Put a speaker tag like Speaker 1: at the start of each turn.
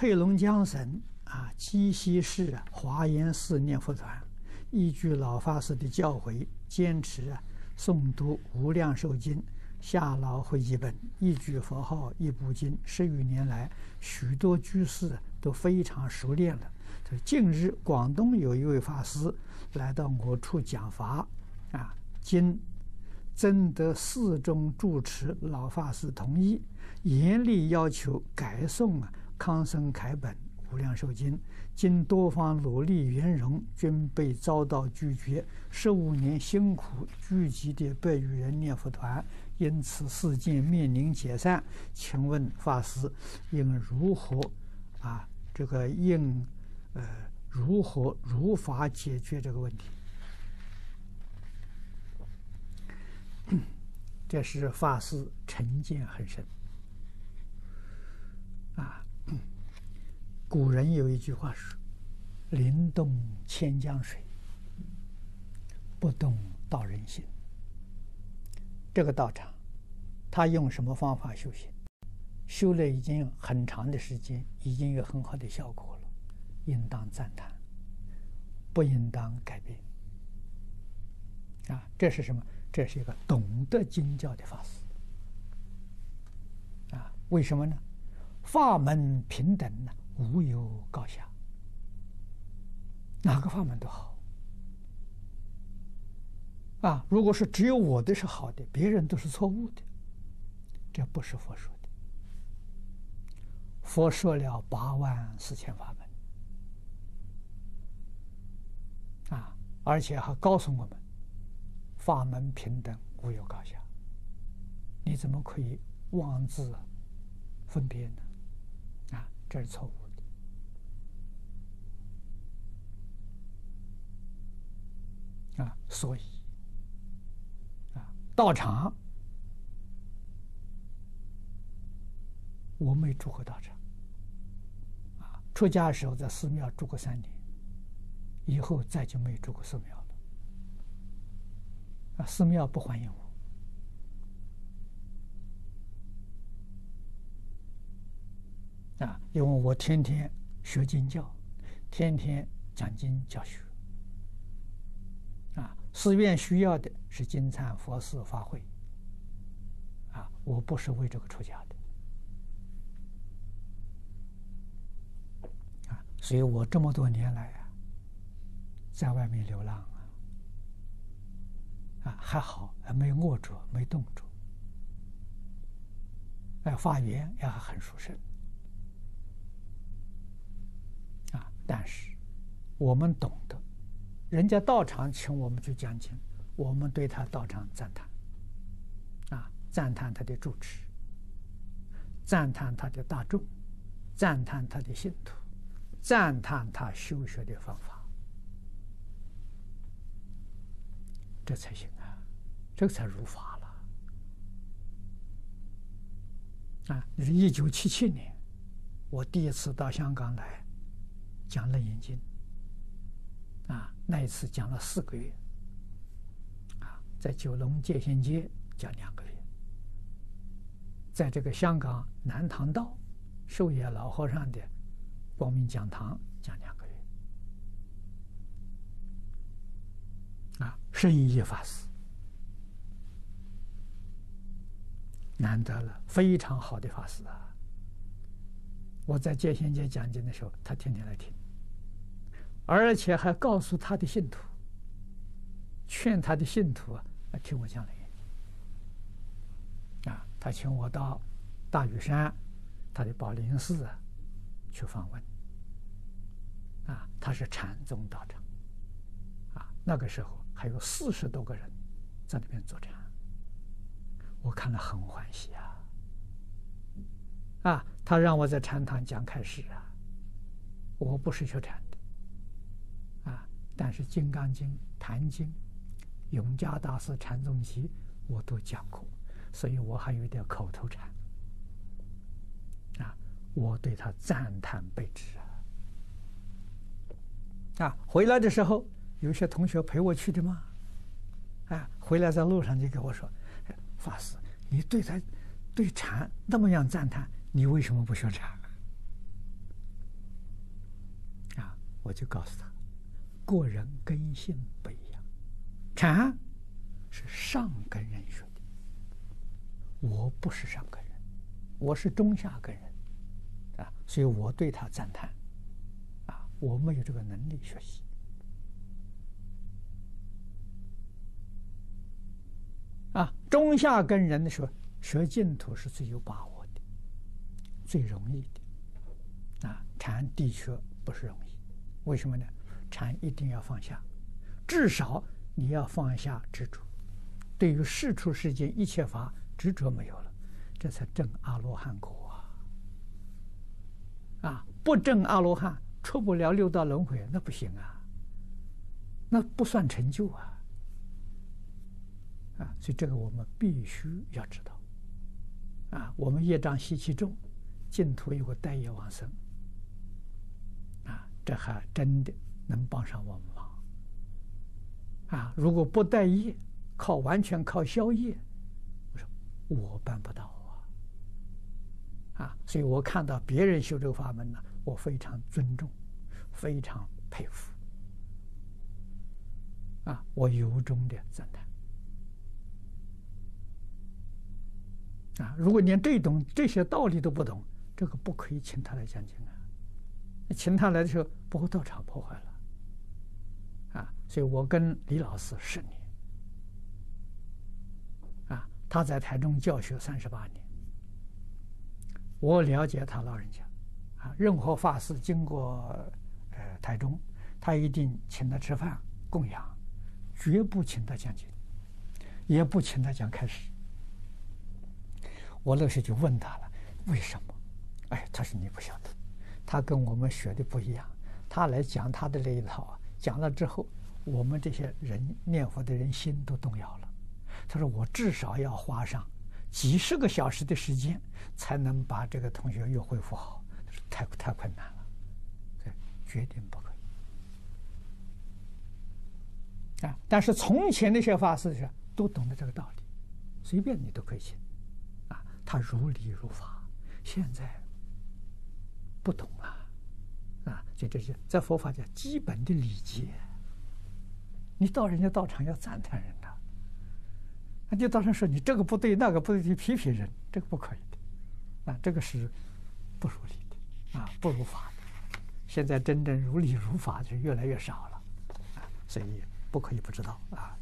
Speaker 1: 黑龙江省啊鸡西市华严寺念佛团，依据老法师的教诲，坚持啊诵读《无量寿经》，下老会一本，一句佛号一部经，十余年来，许多居士都非常熟练了。近日，广东有一位法师来到我处讲法，啊，经征得寺中住持老法师同意，严厉要求改诵啊康生楷本《无量寿经》，经多方努力圆融，均被遭到拒绝。十五年辛苦聚集的百余人念佛团，因此事件面临解散。请问法师应如何啊？这个应？呃，如何如法解决这个问题？这是法师成见很深啊。古人有一句话说：“临动千江水，不动道人心。”这个道场，他用什么方法修行？修了已经很长的时间，已经有很好的效果了。应当赞叹，不应当改变。啊，这是什么？这是一个懂得经教的法师。啊，为什么呢？法门平等呢，无有高下，哪个法门都好。啊，如果说只有我的是好的，别人都是错误的，这不是佛说的。佛说了八万四千法门。啊！而且还告诉我们，法门平等，无有高下。你怎么可以妄自分别呢？啊，这是错误啊，所以啊，道场我没住过道场。啊，出家的时候在寺庙住过三年。以后再就没住过寺庙了，啊，寺庙不欢迎我，啊，因为我天天学经教，天天讲经教学，寺院需要的是金灿、佛事、法会，啊，我不是为这个出家的，啊，所以我这么多年来啊。在外面流浪啊，啊还好，还没饿着，没冻着，哎，法缘也还很殊胜，啊！但是我们懂得，人家道场请我们去讲经，我们对他道场赞叹，啊，赞叹他的住持，赞叹他的大众，赞叹他的信徒，赞叹他修学的方法。这才行啊，这才如法了啊！你是一九七七年，我第一次到香港来讲《楞严经》啊，那一次讲了四个月啊，在九龙界限街讲两个月，在这个香港南塘道寿野老和尚的光明讲堂讲两个月。啊，圣严法师难得了，非常好的法师啊！我在界限街讲经的时候，他天天来听，而且还告诉他的信徒，劝他的信徒啊听我讲的。啊，他请我到大屿山他的宝林寺啊去访问。啊，他是禅宗道长。啊，那个时候。还有四十多个人在那边坐禅，我看了很欢喜啊！啊，他让我在禅堂讲开示啊，我不是学禅的，但是《金刚经》《坛经》《永嘉大师禅宗集》我都讲过，所以我还有点口头禅啊，我对他赞叹备至啊！啊，回来的时候。有些同学陪我去的嘛，啊，回来在路上就跟我说：“法师，你对他对禅那么样赞叹，你为什么不学禅？”啊我就告诉他，个人根性不一样，禅是上根人学的，我不是上根人，我是中下根人，啊，所以我对他赞叹，啊，我没有这个能力学习，啊，中下根人的时候学净土是最有把握的，最容易的，啊，禅的确不是容易。为什么呢？禅一定要放下，至少你要放下执着。对于世出世间一切法，执着没有了，这才证阿罗汉果啊！啊，不证阿罗汉，出不了六道轮回，那不行啊，那不算成就啊！啊，所以这个我们必须要知道。啊，我们业障习气重，净土有个带业往生。这还真的能帮上我们忙啊！如果不带业，靠完全靠消业，我说我办不到啊！啊，所以我看到别人修这个法门呢，我非常尊重，非常佩服啊！我由衷的赞叹啊！如果连这种这些道理都不懂，这个不可以请他来讲经啊！请他来的时候，不会道场破坏了，所以我跟李老师十年，啊，他在台中教学三十八年，我了解他老人家，啊，任何法师经过呃台中，他一定请他吃饭供养，绝不请他讲经，也不请他讲开始。我那时就问他了，为什么？哎，他说你不晓得。他跟我们学的不一样，他来讲他的那一套啊，讲了之后，我们这些人念佛的人心都动摇了。他说：“我至少要花上几十个小时的时间，才能把这个同学又恢复好。”：“太太困难了，对，决定不可以。”啊，但是从前那些法师是都懂得这个道理，随便你都可以信，啊，他如理如法。现在。不懂了，啊，就这些，在佛法叫基本的礼节。你到人家道场要赞叹人的，那就道场说你这个不对，那个不对，你批评人，这个不可以的，啊，这个是不如理的，啊，不如法的。现在真正如理如法就越来越少了，啊，所以不可以不知道啊。